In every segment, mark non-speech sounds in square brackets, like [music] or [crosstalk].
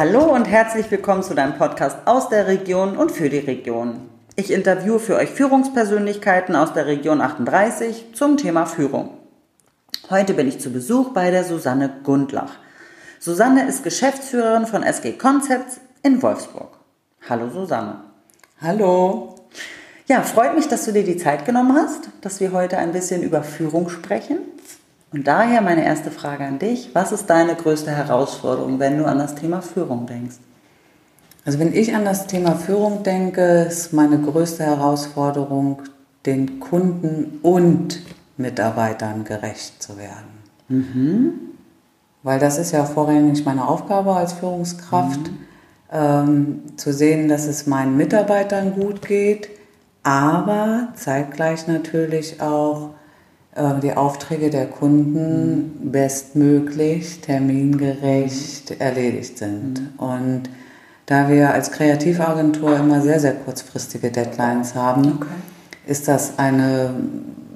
Hallo und herzlich willkommen zu deinem Podcast aus der Region und für die Region. Ich interviewe für euch Führungspersönlichkeiten aus der Region 38 zum Thema Führung. Heute bin ich zu Besuch bei der Susanne Gundlach. Susanne ist Geschäftsführerin von SG Concepts in Wolfsburg. Hallo Susanne. Hallo. Ja, freut mich, dass du dir die Zeit genommen hast, dass wir heute ein bisschen über Führung sprechen. Und daher meine erste Frage an dich. Was ist deine größte Herausforderung, wenn du an das Thema Führung denkst? Also wenn ich an das Thema Führung denke, ist meine größte Herausforderung, den Kunden und Mitarbeitern gerecht zu werden. Mhm. Weil das ist ja vorrangig meine Aufgabe als Führungskraft, mhm. ähm, zu sehen, dass es meinen Mitarbeitern gut geht, aber zeitgleich natürlich auch die Aufträge der Kunden bestmöglich, termingerecht erledigt sind. Mhm. Und da wir als Kreativagentur immer sehr, sehr kurzfristige Deadlines haben, okay. ist das eine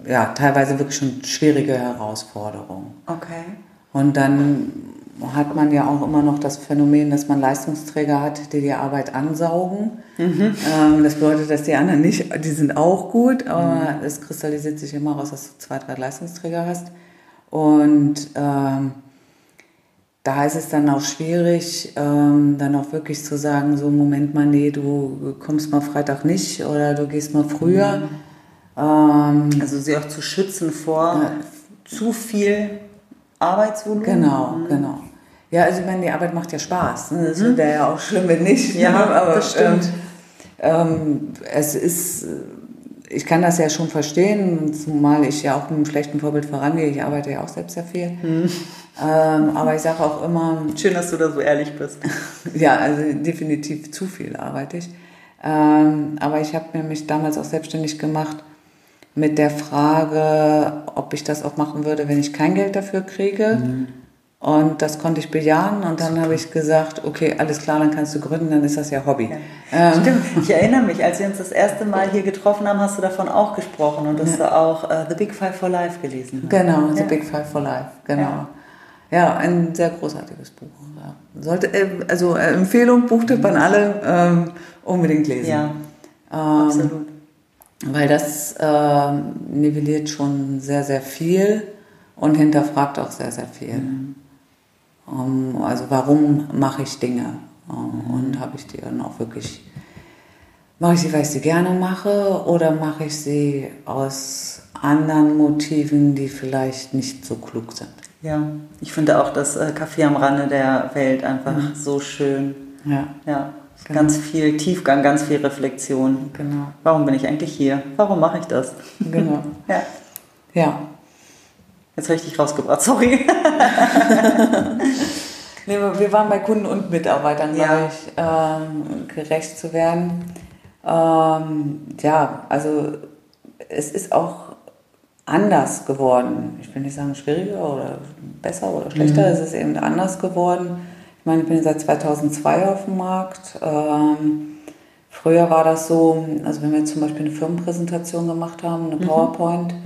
ja, teilweise wirklich schon schwierige Herausforderung. Okay. Und dann hat man ja auch immer noch das Phänomen, dass man Leistungsträger hat, die die Arbeit ansaugen. Mhm. Ähm, das bedeutet, dass die anderen nicht, die sind auch gut, aber mhm. es kristallisiert sich immer raus, dass du zwei, drei Leistungsträger hast. Und ähm, da ist es dann auch schwierig, ähm, dann auch wirklich zu sagen, so Moment mal, nee, du kommst mal Freitag nicht oder du gehst mal früher. Mhm. Ähm, also sie auch zu schützen vor ja. zu viel Arbeitsvolumen. Genau, mhm. genau. Ja, also ich meine, die Arbeit macht ja Spaß. Ne? Das mhm. wäre ja auch schlimm, wenn nicht. Ja, ne? aber das stimmt. Ähm, ähm, es ist, ich kann das ja schon verstehen, zumal ich ja auch mit einem schlechten Vorbild vorangehe. Ich arbeite ja auch selbst sehr viel. Mhm. Ähm, aber ich sage auch immer. Schön, dass du da so ehrlich bist. [laughs] ja, also definitiv zu viel arbeite ich. Ähm, aber ich habe mich damals auch selbstständig gemacht mit der Frage, ob ich das auch machen würde, wenn ich kein Geld dafür kriege. Mhm. Und das konnte ich bejahen und dann habe ich gesagt, okay, alles klar, dann kannst du gründen, dann ist das ja Hobby. Ja. Ähm. Stimmt, ich erinnere mich, als wir uns das erste Mal hier getroffen haben, hast du davon auch gesprochen und dass ja. du auch uh, The Big Five for Life gelesen hast. Genau, The ja. Big Five for Life, genau. Ja, ein sehr großartiges Buch. Sollte, äh, also äh, Empfehlung, Buchtipp an alle, ähm, unbedingt lesen. Ja, ähm, absolut weil das äh, nivelliert schon sehr, sehr viel und hinterfragt auch sehr, sehr viel. Mhm. Um, also warum mache ich Dinge? Mhm. Und habe ich die dann auch wirklich, mache ich sie, weil ich sie gerne mache oder mache ich sie aus anderen Motiven, die vielleicht nicht so klug sind? Ja, ich finde auch das äh, Café am Rande der Welt einfach mhm. so schön. Ja. ja. Genau. Ganz viel Tiefgang, ganz viel Reflexion. Genau. Warum bin ich eigentlich hier? Warum mache ich das? Genau. [laughs] ja. Ja. Jetzt habe ich dich rausgebracht, sorry. [laughs] nee, wir waren bei Kunden und Mitarbeitern, ja. glaube ich, ähm, gerecht zu werden. Ähm, ja, also es ist auch anders geworden. Ich will nicht sagen schwieriger oder besser oder schlechter, mhm. es ist eben anders geworden ich meine, ich bin seit 2002 auf dem Markt. Ähm, früher war das so, also wenn wir zum Beispiel eine Firmenpräsentation gemacht haben, eine mhm. PowerPoint, mhm.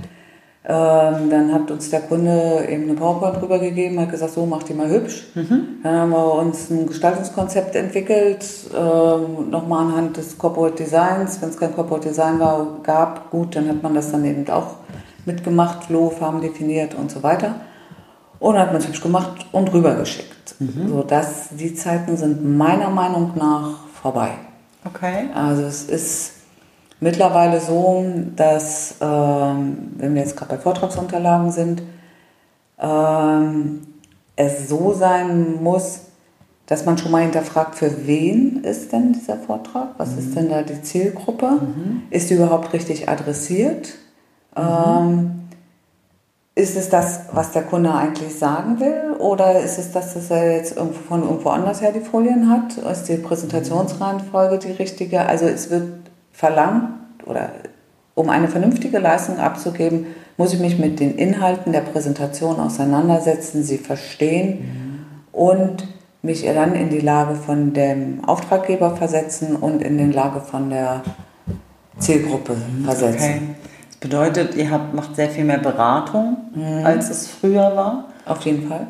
Ähm, dann hat uns der Kunde eben eine PowerPoint rübergegeben, hat gesagt, so mach die mal hübsch. Mhm. Dann haben wir uns ein Gestaltungskonzept entwickelt, ähm, nochmal anhand des Corporate Designs. Wenn es kein Corporate Design war, gab, gut, dann hat man das dann eben auch mitgemacht, Logo, Farben definiert und so weiter. Und hat man es hübsch gemacht und rübergeschickt. Mhm. So, das, die Zeiten sind meiner Meinung nach vorbei. Okay. Also es ist mittlerweile so, dass, ähm, wenn wir jetzt gerade bei Vortragsunterlagen sind, ähm, es so sein muss, dass man schon mal hinterfragt, für wen ist denn dieser Vortrag? Was mhm. ist denn da die Zielgruppe? Mhm. Ist die überhaupt richtig adressiert? Mhm. Ähm, ist es das, was der Kunde eigentlich sagen will? Oder ist es das, dass er jetzt irgendwo von irgendwo anders her die Folien hat? Ist die Präsentationsreihenfolge die richtige? Also es wird verlangt, oder um eine vernünftige Leistung abzugeben, muss ich mich mit den Inhalten der Präsentation auseinandersetzen, sie verstehen mhm. und mich dann in die Lage von dem Auftraggeber versetzen und in die Lage von der Zielgruppe versetzen. Okay. Bedeutet, ihr habt, macht sehr viel mehr Beratung, mhm. als es früher war. Auf jeden Fall.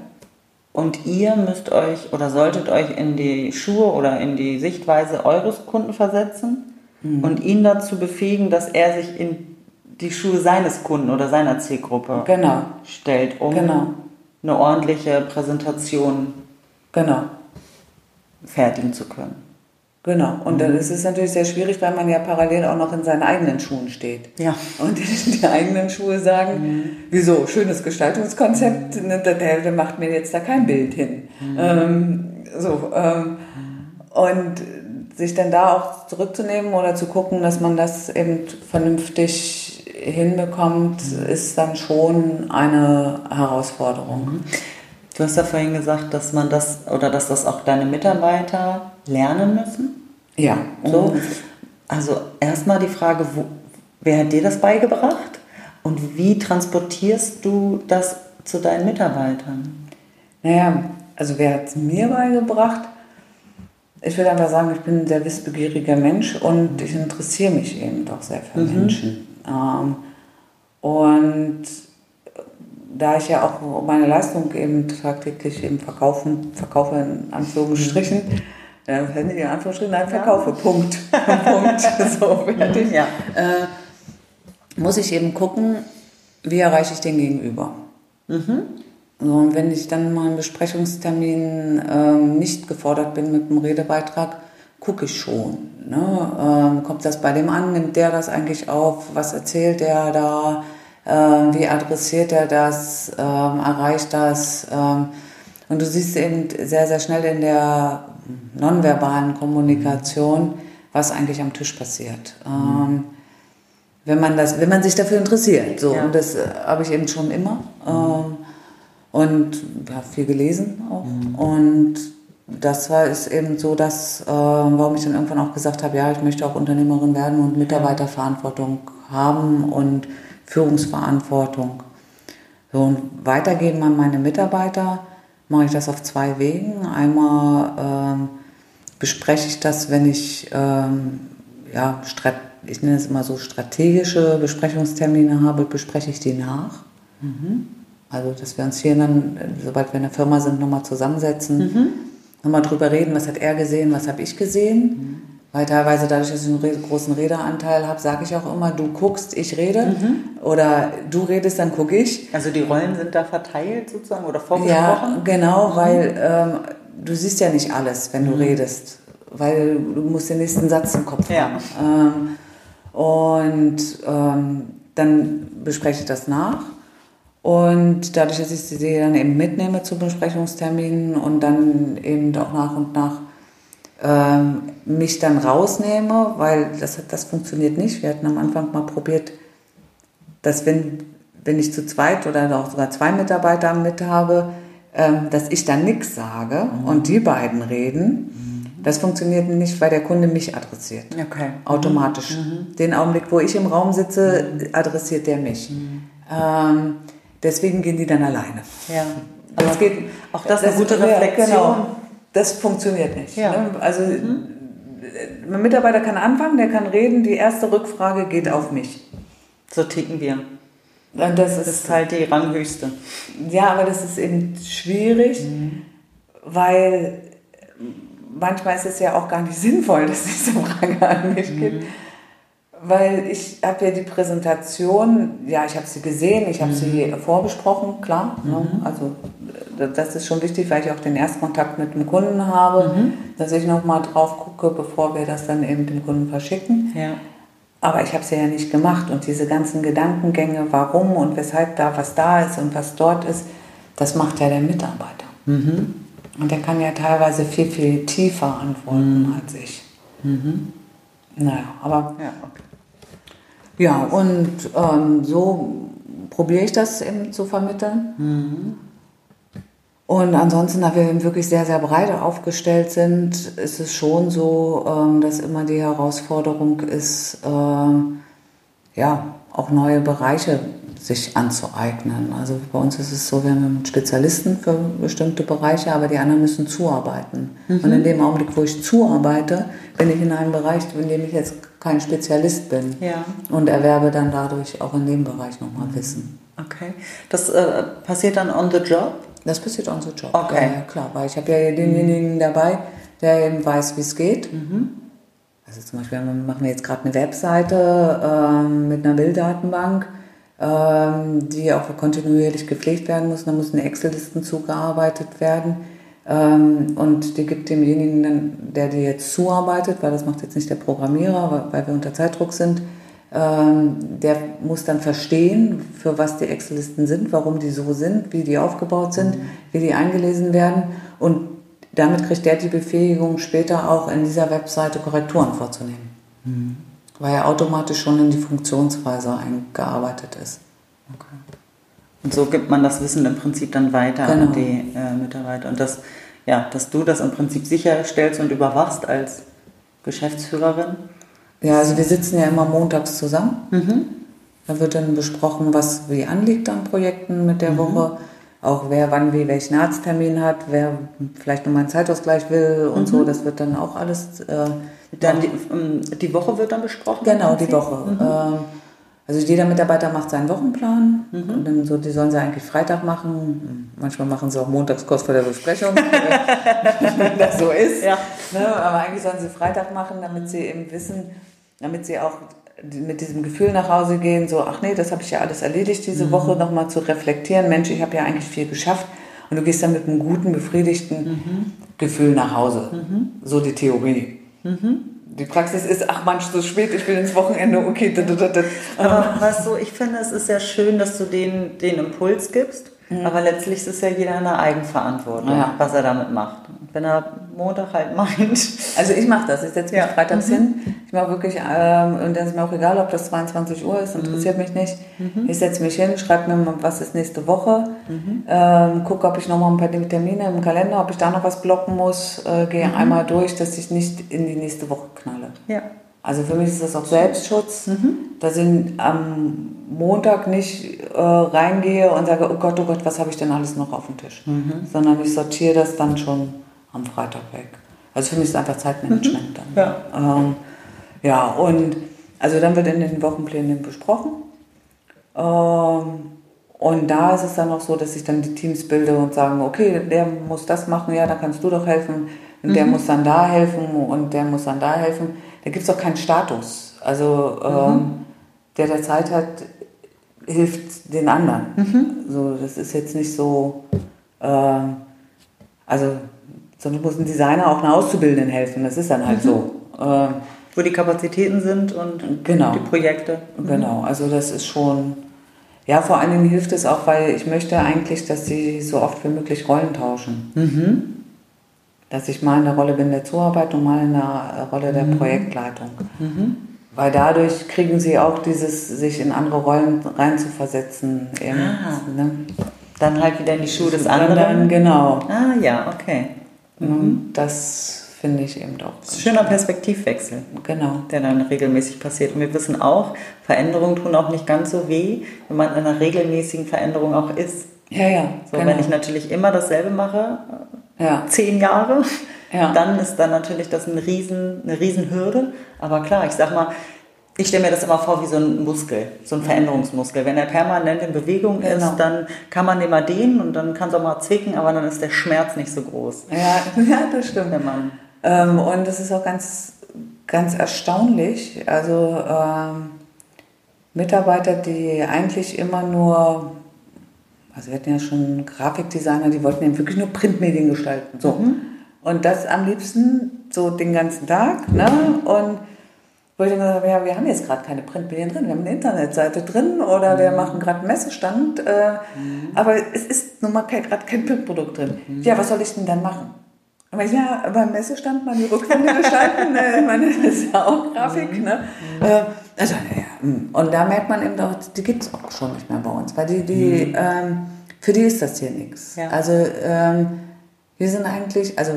Und ihr müsst euch oder solltet euch in die Schuhe oder in die Sichtweise eures Kunden versetzen mhm. und ihn dazu befähigen, dass er sich in die Schuhe seines Kunden oder seiner Zielgruppe genau. stellt, um genau. eine ordentliche Präsentation genau. fertigen zu können. Genau. Und mhm. dann ist es natürlich sehr schwierig, weil man ja parallel auch noch in seinen eigenen Schuhen steht. Ja. Und die, eigenen Schuhe sagen, mhm. wieso, schönes Gestaltungskonzept, mhm. ne, der, der macht mir jetzt da kein Bild hin. Mhm. Ähm, so, ähm, und sich dann da auch zurückzunehmen oder zu gucken, dass man das eben vernünftig hinbekommt, mhm. ist dann schon eine Herausforderung. Mhm. Du hast ja vorhin gesagt, dass man das oder dass das auch deine Mitarbeiter lernen müssen. Ja. So. Also erstmal die Frage, wo, wer hat dir das beigebracht und wie transportierst du das zu deinen Mitarbeitern? Naja, also wer hat es mir beigebracht? Ich würde einfach sagen, ich bin ein sehr wissbegieriger Mensch und ich interessiere mich eben doch sehr für mhm. Menschen. Ähm, und da ich ja auch meine Leistung eben tagtäglich eben verkaufen, verkaufe in Anführungsstrichen, äh, in Anführungsstrichen, nein, verkaufe, ja. Punkt. [laughs] Punkt, so fertig. Ja. Äh, muss ich eben gucken, wie erreiche ich den Gegenüber. Mhm. So, und wenn ich dann mal einen Besprechungstermin ähm, nicht gefordert bin mit einem Redebeitrag, gucke ich schon. Ne? Ähm, kommt das bei dem an? Nimmt der das eigentlich auf? Was erzählt der da? Ähm, wie adressiert er das, ähm, erreicht das. Ähm, und du siehst eben sehr, sehr schnell in der nonverbalen Kommunikation, was eigentlich am Tisch passiert. Mhm. wenn, man das, wenn man sich dafür interessiert. So. Ja. Und das äh, habe ich eben schon immer. Mhm. Und ja, viel gelesen auch. Mhm. Und das war ist eben so, dass, äh, warum ich dann irgendwann auch gesagt habe, ja, ich möchte auch Unternehmerin werden und Mitarbeiterverantwortung haben und Führungsverantwortung. So, und weitergeben an meine Mitarbeiter mache ich das auf zwei Wegen. Einmal ähm, bespreche ich das, wenn ich, ähm, ja, ich nenne es immer so strategische Besprechungstermine habe, bespreche ich die nach. Mhm. Also, dass wir uns hier dann, sobald wir in der Firma sind, nochmal zusammensetzen, mhm. nochmal drüber reden, was hat er gesehen, was habe ich gesehen. Mhm. Weil teilweise dadurch, dass ich einen großen Redeanteil habe, sage ich auch immer, du guckst, ich rede. Mhm. Oder du redest, dann gucke ich. Also die Rollen sind da verteilt sozusagen oder vorgesprochen? Ja, genau, mhm. weil ähm, du siehst ja nicht alles, wenn du mhm. redest. Weil du musst den nächsten Satz im Kopf ja. haben. Ähm, und ähm, dann bespreche ich das nach. Und dadurch, dass ich sie dann eben mitnehme zu Besprechungsterminen und dann eben auch nach und nach ähm, mich dann rausnehme, weil das, das funktioniert nicht. Wir hatten am Anfang mal probiert, dass wenn, wenn ich zu zweit oder auch sogar zwei Mitarbeiter mit habe, ähm, dass ich dann nichts sage mhm. und die beiden reden. Mhm. Das funktioniert nicht, weil der Kunde mich adressiert. Okay. Automatisch. Mhm. mhm. Den Augenblick, wo ich im Raum sitze, mhm. adressiert der mich. Mhm. Ähm, deswegen gehen die dann alleine. Ja. Aber es geht, auch das, das eine gute Reflexion. Genau das funktioniert nicht. Ja. Ne? Also mhm. ein Mitarbeiter kann anfangen, der kann reden, die erste Rückfrage geht auf mich. So ticken wir. Und das, das ist, halt die ranghöchste. Ja, aber das ist eben schwierig, mhm. weil manchmal ist es ja auch gar nicht [laughs] sinnvoll, dass diese Frage an mich mhm. gibt. Weil ich habe ja die Präsentation, ja, ich habe sie gesehen, ich habe mhm. sie vorbesprochen, klar. Ne? Mhm. Also das ist schon wichtig, weil ich auch den Erstkontakt mit dem Kunden habe, mhm. dass ich nochmal drauf gucke, bevor wir das dann eben dem Kunden verschicken. Ja. Aber ich habe es ja nicht gemacht und diese ganzen Gedankengänge, warum und weshalb da was da ist und was dort ist, das macht ja der Mitarbeiter. Mhm. Und der kann ja teilweise viel, viel tiefer antworten mhm. als ich. Mhm. Naja, aber ja, okay. Ja, und ähm, so probiere ich das eben zu vermitteln. Mhm. Und ansonsten, da wir wirklich sehr, sehr breit aufgestellt sind, ist es schon so, ähm, dass immer die Herausforderung ist, äh, ja, auch neue Bereiche sich anzueignen. Also bei uns ist es so, wir haben Spezialisten für bestimmte Bereiche, aber die anderen müssen zuarbeiten. Mhm. Und in dem Augenblick, wo ich zuarbeite, bin ich in einem Bereich, in dem ich jetzt kein Spezialist bin ja. und erwerbe dann dadurch auch in dem Bereich nochmal Wissen. Okay. Das äh, passiert dann on the job? Das passiert on the job. Okay. Ja, klar, weil ich habe ja denjenigen dabei, der eben weiß, wie es geht. Mhm. Also zum Beispiel machen wir jetzt gerade eine Webseite ähm, mit einer Bilddatenbank, ähm, die auch kontinuierlich gepflegt werden muss. Da müssen Excel-Listen zugearbeitet werden. Ähm, und die gibt demjenigen, dann, der die jetzt zuarbeitet, weil das macht jetzt nicht der Programmierer, weil, wir unter Zeitdruck sind, ähm, der muss dann verstehen, für was die Excel-Listen sind, warum die so sind, wie die aufgebaut sind, wie die eingelesen werden. Und damit kriegt der die Befähigung, später auch in dieser Webseite Korrekturen vorzunehmen. Weil er automatisch schon in die Funktionsweise eingearbeitet ist. Und so gibt man das Wissen im Prinzip dann weiter Genau. an die äh, Mitarbeiter. Und das, ja, dass du das im Prinzip sicherstellst und überwachst als Geschäftsführerin. Ja, also wir sitzen ja immer montags zusammen. Da wird dann besprochen, was wie anliegt an Projekten mit der Woche. Auch wer wann wie welchen Arzttermin hat, wer vielleicht nochmal einen Zeitausgleich will und so. Das wird dann auch alles. Äh, Dann die, ähm, die Woche wird dann besprochen? Genau, die? Woche. Ähm, Also jeder Mitarbeiter macht seinen Wochenplan und dann so, die sollen sie eigentlich Freitag machen. Manchmal machen sie auch montags kurz vor der Besprechung, [laughs] wenn das so ist. Ja. Ne? Aber eigentlich sollen sie Freitag machen, damit sie eben wissen, damit sie auch mit diesem Gefühl nach Hause gehen, so, ach nee, das habe ich ja alles erledigt diese Woche, nochmal zu reflektieren, Mensch, ich habe ja eigentlich viel geschafft. Und du gehst dann mit einem guten, befriedigten Gefühl nach Hause. So die Theorie. Die Praxis ist, ach manch so spät, ich will ins Wochenende, okay. da, da, da, da. Aber was so, ich finde, es ist ja schön, dass du den, den Impuls gibst, aber letztlich ist es ja jeder in der Eigenverantwortung, Ja. was er damit macht. Wenn er Montag halt meint, Also ich mache das. Ich setze mich Ja. freitags hin. Ich mache wirklich, ähm, und dann ist mir auch egal, ob das 22 Uhr ist, interessiert mich nicht. Ich setze mich hin, schreibe mir mal, was ist nächste Woche, ähm, gucke, ob ich noch mal ein paar Termine im Kalender, ob ich da noch was blocken muss, äh, gehe einmal durch, dass ich nicht in die nächste Woche knalle. ja. Also für mich ist das auch Selbstschutz, dass ich am Montag nicht äh, reingehe und sage, oh Gott, oh Gott, was habe ich denn alles noch auf dem Tisch? Sondern ich sortiere das dann schon am Freitag weg. Also für mich ist es einfach Zeitmanagement dann. Ja. Ähm, ja, und also dann wird in den Wochenplänen besprochen. Ähm, und da ist es dann auch so, dass ich dann die Teams bilde und sagen, okay, der muss das machen, ja, da kannst du doch helfen. Und der muss dann da helfen und der muss dann da helfen. Da gibt es auch keinen Status. Also ähm, der, der Zeit hat, hilft den anderen. So, das ist jetzt nicht so, ähm, also sonst muss ein Designer auch einer Auszubildenden helfen. Das ist dann halt so. Ähm, Wo die Kapazitäten sind und Genau. die Projekte. Genau, also das ist schon, ja, vor allen Dingen hilft es auch, weil ich möchte eigentlich, dass sie so oft wie möglich Rollen tauschen. Dass ich mal in der Rolle bin der Zuarbeit und mal in der Rolle der Projektleitung. Weil dadurch kriegen sie auch dieses, sich in andere Rollen reinzuversetzen. Eben, Ah. ne? Dann halt wieder in die Schuhe des Dann, anderen. genau. Ah ja, okay. Und Das finde ich eben auch. Das ist ein schöner Perspektivwechsel. Genau. der dann regelmäßig passiert. Und wir wissen auch, Veränderungen tun auch nicht ganz so weh, wenn man in einer regelmäßigen Veränderung auch ist. Ja, ja. So, genau. Wenn ich natürlich immer dasselbe mache, ja. zehn Jahre, Ja. dann ist dann natürlich das ein Riesen, eine Riesenhürde. Aber klar, ich sag mal, ich stelle mir das immer vor wie so ein Muskel, so ein Veränderungsmuskel. Wenn er permanent in Bewegung ist, Genau. dann kann man den mal dehnen und dann kann es auch mal zwicken, aber dann ist der Schmerz nicht so groß. Ja, [laughs] ja, das stimmt. Wenn man Ähm, und das ist auch ganz, ganz erstaunlich. Also ähm, Mitarbeiter, die eigentlich immer nur, also wir hatten ja schon Grafikdesigner, die wollten ja wirklich nur Printmedien gestalten. So. Und das am liebsten so den ganzen Tag. Ne? Und wo ich dann gesagt habe, ja, wir haben jetzt gerade keine Printmedien drin, wir haben eine Internetseite drin oder wir machen gerade einen Messestand, äh, aber es ist nun mal gerade kein Printprodukt drin. Ja, was soll ich denn dann machen? Aber ja, beim Messestand mal die Rückwände gestalten, ich meine, das ist ja auch Grafik, ne? Äh, Also, ja, mm. und da merkt man eben auch, die gibt es auch schon nicht mehr bei uns, weil die, die, ähm, für die ist das hier nichts. Ja. Also, ähm, wir sind eigentlich, also,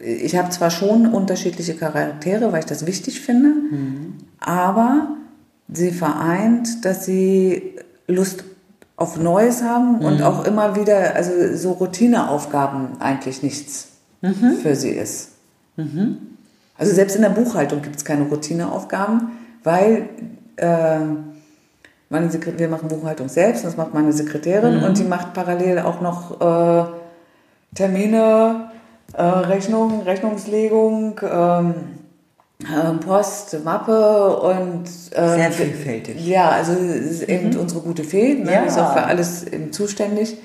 ich habe zwar schon unterschiedliche Charaktere, weil ich das wichtig finde, aber sie vereint, dass sie Lust auf Neues haben und auch immer wieder, also so Routineaufgaben eigentlich nichts für sie ist. Also selbst in der Buchhaltung gibt es keine Routineaufgaben, weil äh, meine Sekret wir machen Buchhaltung selbst, das macht meine Sekretärin Mhm. und die macht parallel auch noch äh, Termine, äh, Rechnung, Rechnungslegung, ähm, ähm, Post, Mappe und ähm, Sehr vielfältig. Ja, also es ist eben unsere gute Fee, ne? Ja. ist auch für alles eben zuständig,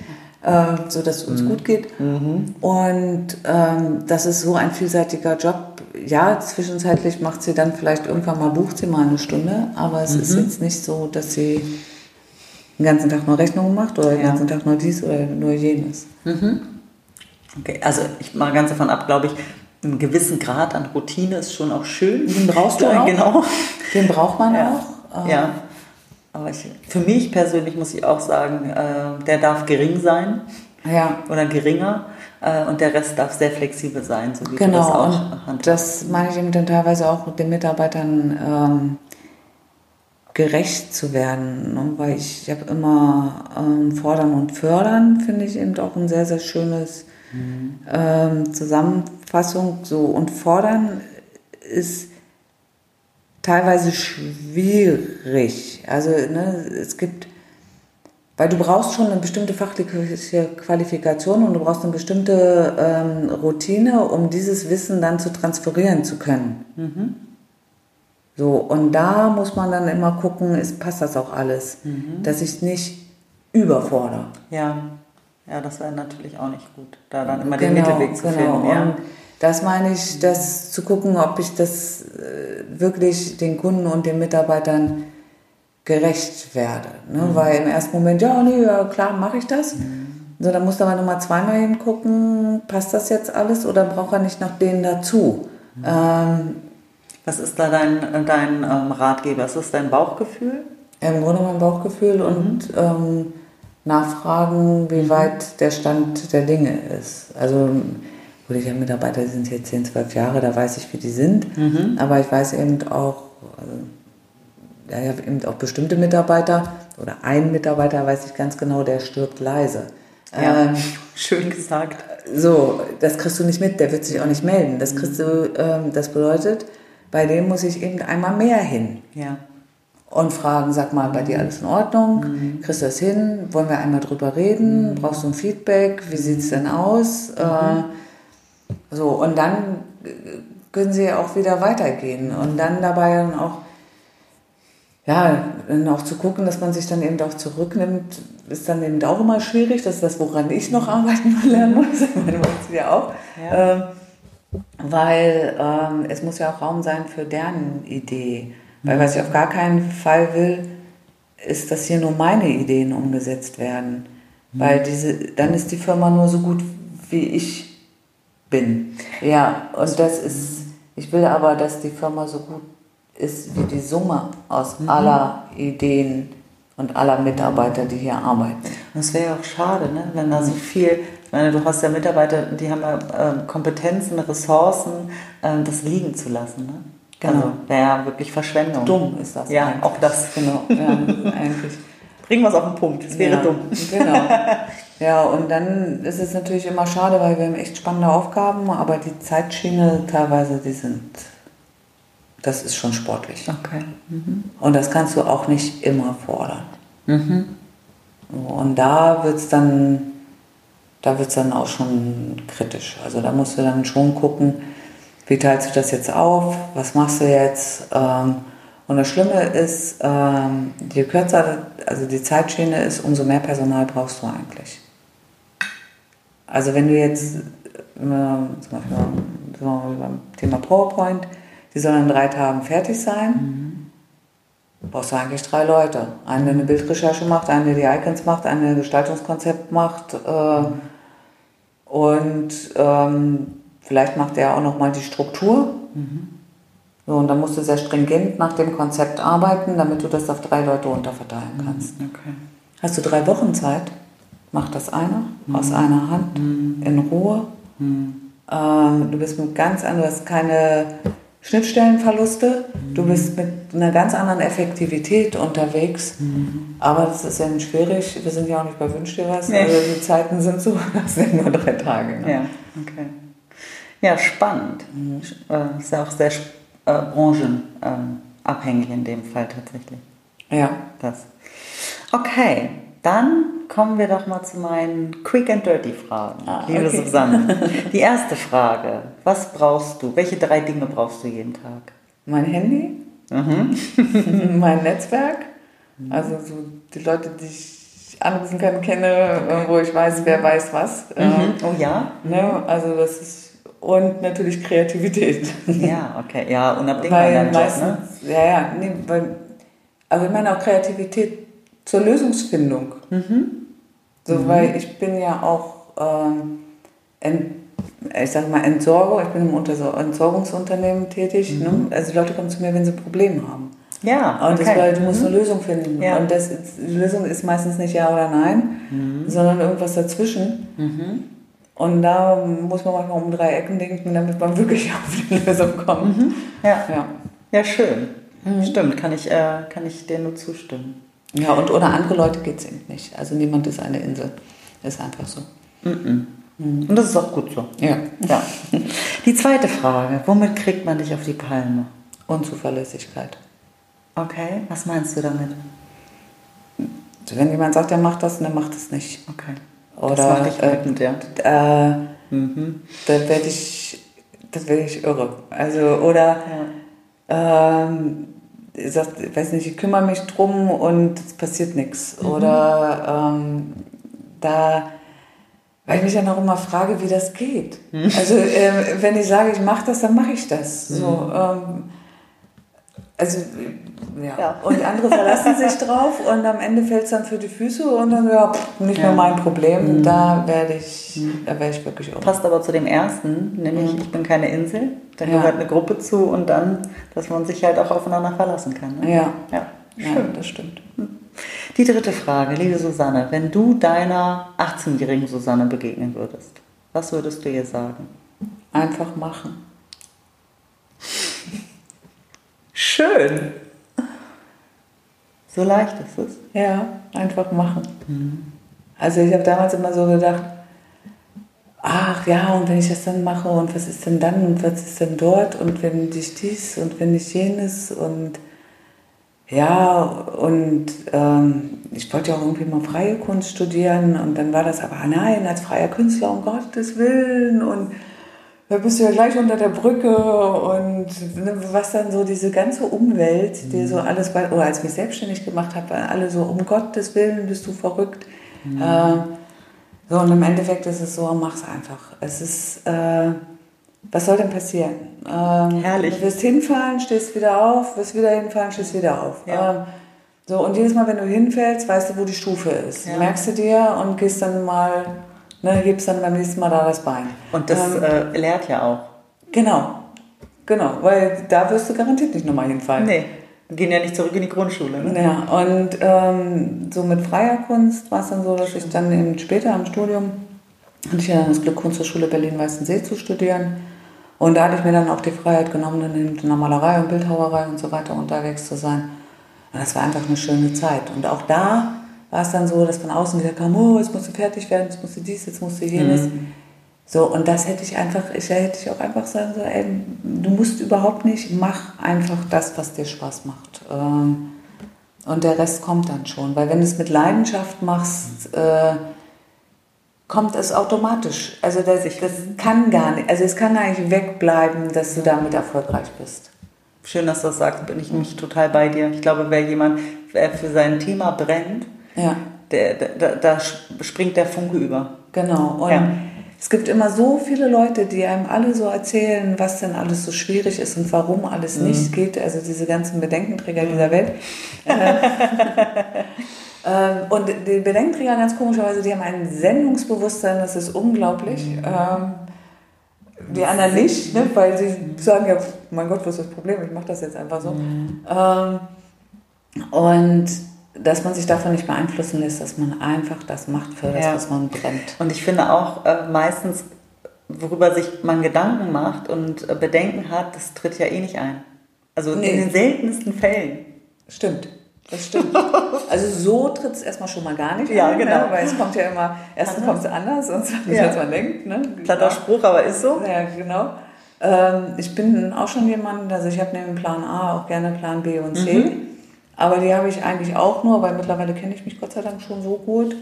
äh, so dass es uns gut geht. Und ähm, das ist so ein vielseitiger Job. Ja, zwischenzeitlich macht sie dann vielleicht irgendwann mal bucht sie mal eine Stunde, aber es ist jetzt nicht so, dass sie den ganzen Tag nur Rechnungen macht oder den Ja. ganzen Tag nur dies oder nur jenes. Okay, also ich mal ganz davon ab, glaube ich, einen gewissen Grad an Routine ist schon auch schön. Den brauchst du [laughs] auch. Genau. Den braucht man Ja. auch. Ja. Aber ich, für mich persönlich muss ich auch sagen, äh, der darf gering sein ja. oder geringer äh, und der Rest darf sehr flexibel sein, so wie du das Genau, auch und handhabst. das meine ich eben dann teilweise auch den Mitarbeitern ähm, gerecht zu werden, ne? weil ich, ich habe immer ähm, Fordern und Fördern, finde ich eben auch ein sehr, sehr schönes ähm, Zusammenfassung. So, und Fordern ist teilweise schwierig. Also ne, es gibt, weil du brauchst schon eine bestimmte fachliche Qualifikation und du brauchst eine bestimmte ähm, Routine, um dieses Wissen dann zu transferieren zu können. So, und da muss man dann immer gucken, ist, passt das auch alles, dass ich nicht überfordere. ja. Ja, das wäre natürlich auch nicht gut, da dann immer den Mittelweg zu genau. finden. Ja. Und das meine ich, das zu gucken, ob ich das äh, wirklich den Kunden und den Mitarbeitern gerecht werde. Ne? Mhm. Weil im ersten Moment, ja, nee, ja, klar, mache ich das. So, dann muss aber nochmal zweimal hingucken, passt das jetzt alles oder braucht er nicht noch den dazu? Mhm. Ähm, Was ist da dein, dein ähm, Ratgeber? Ist das dein Bauchgefühl? Im Grunde mein Bauchgefühl und ähm, nachfragen, wie weit der Stand der Dinge ist. Also, gut, ich habe Mitarbeiter, die sind jetzt 10, 12 Jahre, da weiß ich, wie die sind. Aber ich weiß eben auch, also, ja, ich habe eben auch bestimmte Mitarbeiter oder ein Mitarbeiter weiß ich ganz genau, der stirbt leise. Ja, Ähm, [laughs] schön gesagt. so, das kriegst du nicht mit, der wird sich auch nicht melden. Das kriegst du, ähm, das bedeutet, bei dem muss ich eben einmal mehr hin Ja. Und fragen, sag mal, bei dir alles in Ordnung? Kriegst du das hin? Wollen wir einmal drüber reden? Brauchst du ein Feedback? Wie sieht es denn aus? Äh, so, und dann äh, können sie auch wieder weitergehen. Und dann dabei dann auch, ja, dann auch zu gucken, dass man sich dann eben auch zurücknimmt, ist dann eben auch immer schwierig. Das ist das, woran ich noch arbeiten und [laughs] lernen muss. Macht sie ja auch. Ja. Ähm, weil ähm, es muss ja auch Raum sein für deren Idee. Weil was ich auf gar keinen Fall will, ist, dass hier nur meine Ideen umgesetzt werden. Weil diese, dann ist die Firma nur so gut, wie ich bin. Ja, und das ist, ich will aber, dass die Firma so gut ist wie die Summe aus aller Ideen und aller Mitarbeiter, die hier arbeiten. Das wäre ja auch schade, ne? wenn da so viel, ich meine, du hast ja Mitarbeiter, die haben ja ähm, Kompetenzen, Ressourcen, ähm, das liegen zu lassen. Ne? Genau. Also wäre ja wirklich Verschwendung. Dumm ist das. Ja, eigentlich. auch das. Genau, ja, [laughs] eigentlich. Bringen wir es auf den Punkt, es wäre ja, dumm. Genau. [laughs] Ja, und dann ist es natürlich immer schade, weil wir haben echt spannende Aufgaben, aber die Zeitschiene teilweise, die sind, das ist schon sportlich. Okay. Und das kannst du auch nicht immer fordern. So, Und da wird es dann, da wird's dann auch schon kritisch. Also da musst du dann schon gucken, wie teilst du das jetzt auf, was machst du jetzt? Ähm, und das Schlimme ist, ähm, je kürzer also die Zeitschiene ist, umso mehr Personal brauchst du eigentlich. Also wenn du jetzt, äh, zum Beispiel mal beim Thema PowerPoint, die sollen in drei Tagen fertig sein, brauchst du eigentlich drei Leute. Einen, der eine Bildrecherche macht, einen, der die Icons macht, einen, der ein Gestaltungskonzept macht äh, und ähm, vielleicht macht er auch nochmal die Struktur. So, und dann musst du sehr stringent nach dem Konzept arbeiten, damit du das auf drei Leute unterverteilen kannst. Okay. Hast du drei Wochen Zeit, mach das einer aus einer Hand in Ruhe. Ähm, du bist mit ganz hast keine Schnittstellenverluste, du bist mit einer ganz anderen Effektivität unterwegs. Aber das ist ja nicht schwierig, wir sind ja auch nicht bei Wünsch dir was, Nee. also die Zeiten sind so, [laughs] das sind nur drei Tage. Ne? Ja, okay. Ja, spannend. Äh, Ist ja auch sehr äh, branchenabhängig in dem Fall tatsächlich. Ja. Das. Okay, dann kommen wir doch mal zu meinen Quick and Dirty Fragen. Ah, Liebe okay. Susanne, [laughs] die erste Frage. Was brauchst du? Welche drei Dinge brauchst du jeden Tag? Mein Handy, Mhm. [laughs] mein [laughs] Netzwerk, also so die Leute, die ich anrufen kann, kenne, wo ich weiß, wer weiß was. Ähm, Mhm. Oh ja? ne? Also das ist und natürlich Kreativität. Ja, okay. Ja, unabdingbar in Weil deinem Job, meistens, ne? ja, ja, nee, weil, aber ich meine auch Kreativität zur Lösungsfindung. Mhm. So, weil ich bin ja auch, ähm, ent, ich sag mal, Entsorger, ich bin im Entsorgungsunternehmen tätig. Mhm. Ne? Also die Leute kommen zu mir, wenn sie Probleme haben. Ja, Und das, okay. weil du musst eine Lösung finden. Ja. Und das die Lösung ist meistens nicht Ja oder Nein, sondern irgendwas dazwischen. Mhm. Und da muss man manchmal um drei Ecken denken, damit man wirklich [laughs] auf die Lösung kommt. Ja. Ja. ja, schön. Mhm. Stimmt, kann ich, äh, kann ich dir nur zustimmen. ja, und ohne andere Leute geht es eben nicht. Also niemand ist eine Insel. Ist einfach so. Mhm. Und das ist auch gut so. Ja. Ja. Die zweite Frage. Womit kriegt man dich auf die Palme? Unzuverlässigkeit. Okay, was meinst du damit? Also wenn jemand sagt, er macht das, dann macht es nicht. Okay. Oder, das macht dich äh, wütend, ja. Äh, Mhm. da werde ich, das werde ich irre. Also, oder ähm, sagt, ich weiß nicht, ich kümmere mich drum und es passiert nichts. Mhm. Oder ähm, da, weil ich mich dann auch immer frage, wie das geht. Mhm. Also ähm, wenn ich sage, ich mache das, dann mache ich das. So, ähm, also ja. Ja. Und andere verlassen sich drauf und am Ende fällt es dann für die Füße und dann, ja, pff, nicht Ja. mehr mein Problem. Da werde ich, da werde ich wirklich irre. Passt aber zu dem ersten, nämlich ich bin keine Insel. Da Ja. gehört eine Gruppe zu und dann, dass man sich halt auch aufeinander verlassen kann. Ne? Ja. ja. Ja, Schön. das stimmt. Die dritte Frage, liebe Susanne, wenn du deiner 18-jährigen Susanne begegnen würdest, was würdest du ihr sagen? Einfach machen. Schön. So leicht ist es. Ja, einfach machen. Also ich habe damals immer so gedacht, ach ja, und wenn ich das dann mache und was ist denn dann und was ist denn dort und wenn nicht dies und wenn nicht jenes und ja, und ähm, ich wollte ja auch irgendwie mal freie Kunst studieren und dann war das aber, nein, als freier Künstler, um Gottes Willen und da bist du ja gleich unter der Brücke und ne, was dann so diese ganze Umwelt, die so alles, bei, oder als ich mich selbstständig gemacht habe, alle so, um Gottes Willen bist du verrückt. Äh, so, und im Endeffekt ist es so, mach's einfach. Es ist, äh, was soll denn passieren? Ähm, Herrlich. Du wirst hinfallen, stehst wieder auf, wirst wieder hinfallen, stehst wieder auf. Ja. Ähm, so, und jedes Mal, wenn du hinfällst, weißt du, wo die Stufe ist. Ja. Merkst du dir und gehst dann mal, ne, hebst dann beim nächsten Mal da das Bein. Und das Ähm, äh, lehrt ja auch. Genau, genau, weil da wirst du garantiert nicht nochmal hinfallen. Nee, wir gehen ja nicht zurück in die Grundschule. Ne? Ja, und ähm, so mit freier Kunst war es dann so, dass ich dann eben später im Studium hatte ich ja dann das Glück, Kunsthochschule Berlin-Weißensee zu studieren. Und da hatte ich mir dann auch die Freiheit genommen, dann in der Malerei und Bildhauerei und so weiter unterwegs zu sein. Und das war einfach eine schöne Zeit. Und auch da war es dann so, dass von außen wieder kam, oh, jetzt musst du fertig werden, jetzt musst du dies, jetzt musst du jenes. So, und das hätte ich einfach, ich hätte ich auch einfach sagen sollen, ey, du musst überhaupt nicht, mach einfach das, was dir Spaß macht. Ähm, Und der Rest kommt dann schon. Weil wenn du es mit Leidenschaft machst, äh, kommt es automatisch. Also das, das kann gar nicht, also es kann gar nicht wegbleiben, dass du damit erfolgreich bist. Schön, dass du das sagst, bin ich mich total bei dir. Ich glaube, wer jemand wer für sein Thema brennt, Ja, der, da, da springt der Funke über. genau. Und Ja. es gibt immer so viele Leute, die einem alle so erzählen, was denn alles so schwierig ist und warum alles nicht geht. Also diese ganzen Bedenkenträger dieser Welt. [laughs] Ähm, und die Bedenkenträger, ganz komischerweise, die haben ein Sendungsbewusstsein, das ist unglaublich. Ähm, die anderen nicht, ne? weil sie sagen ja, mein Gott, was ist das Problem? Ich mache das jetzt einfach so. Ähm, und dass man sich davon nicht beeinflussen lässt, dass man einfach das macht für das, Ja. was man brennt. Und ich finde auch äh, meistens, worüber sich man Gedanken macht und äh, Bedenken hat, das tritt ja eh nicht ein. Also Nee. in den seltensten Fällen. Stimmt. Das stimmt. Also so tritt es erstmal schon mal gar nicht Ja, ein, genau. ne? weil es kommt ja immer, erstens kommt es anders und zweitens, Ja. als man denkt. Ne? Platter Spruch, aber ist so. Ja, genau. Ähm, ich bin auch schon jemand, also ich habe neben Plan A auch gerne Plan B und C. Aber die habe ich eigentlich auch nur, weil mittlerweile kenne ich mich Gott sei Dank schon so gut.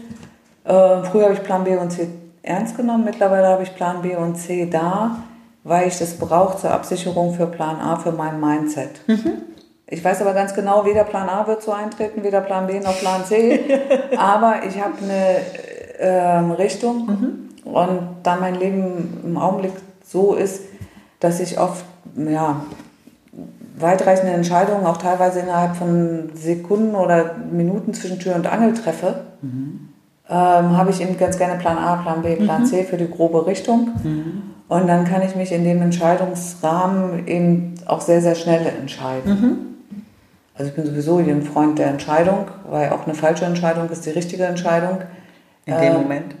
Äh, früher habe ich Plan B und C ernst genommen, mittlerweile habe ich Plan B und C da, weil ich das brauche zur Absicherung für Plan A, für mein Mindset. Mhm. Ich weiß aber ganz genau, weder Plan A wird so eintreten, weder Plan B noch Plan C. [laughs] aber ich habe eine ähm, Richtung mhm. und da mein Leben im Augenblick so ist, dass ich oft ja, weitreichende Entscheidungen auch teilweise innerhalb von Sekunden oder Minuten zwischen Tür und Angel treffe, mhm. ähm, habe ich eben ganz gerne Plan A, Plan B, Plan mhm. C für die grobe Richtung. Mhm. Und dann kann ich mich in dem Entscheidungsrahmen eben auch sehr, sehr schnell entscheiden. Mhm. Also ich bin sowieso ein Freund der Entscheidung, weil auch eine falsche Entscheidung ist die richtige Entscheidung. In dem ähm, Moment?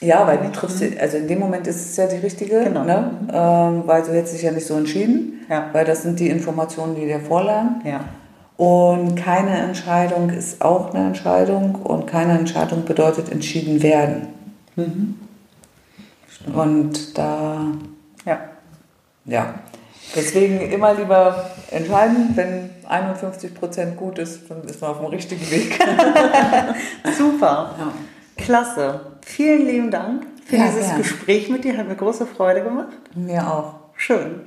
Ja, weil du triffst, mhm. also in dem Moment ist es ja die richtige, genau. ne? Ähm, weil du hättest dich ja nicht so entschieden, ja. weil das sind die Informationen, die dir vorlagen. Ja. Und keine Entscheidung ist auch eine Entscheidung und keine Entscheidung bedeutet entschieden werden. Mhm. Und da, ja. ja. Deswegen immer lieber entscheiden, wenn 51 Prozent gut ist, dann ist man auf dem richtigen Weg. [laughs] Super. Ja. Klasse. Vielen lieben Dank für ja, dieses gern. Gespräch mit dir. Hat mir große Freude gemacht. Mir auch. Schön.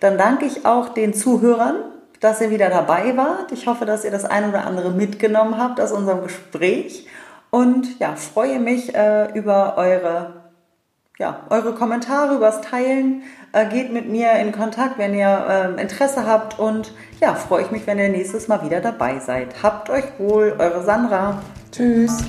Dann danke ich auch den Zuhörern, dass ihr wieder dabei wart. Ich hoffe, dass ihr das ein oder andere mitgenommen habt aus unserem Gespräch. Und ja, freue mich äh, über eure, ja, eure Kommentare, übers Teilen. Äh, geht mit mir in Kontakt, wenn ihr äh, Interesse habt. Und ja, freue ich mich, wenn ihr nächstes Mal wieder dabei seid. Habt euch wohl, eure Sandra. Tschüss.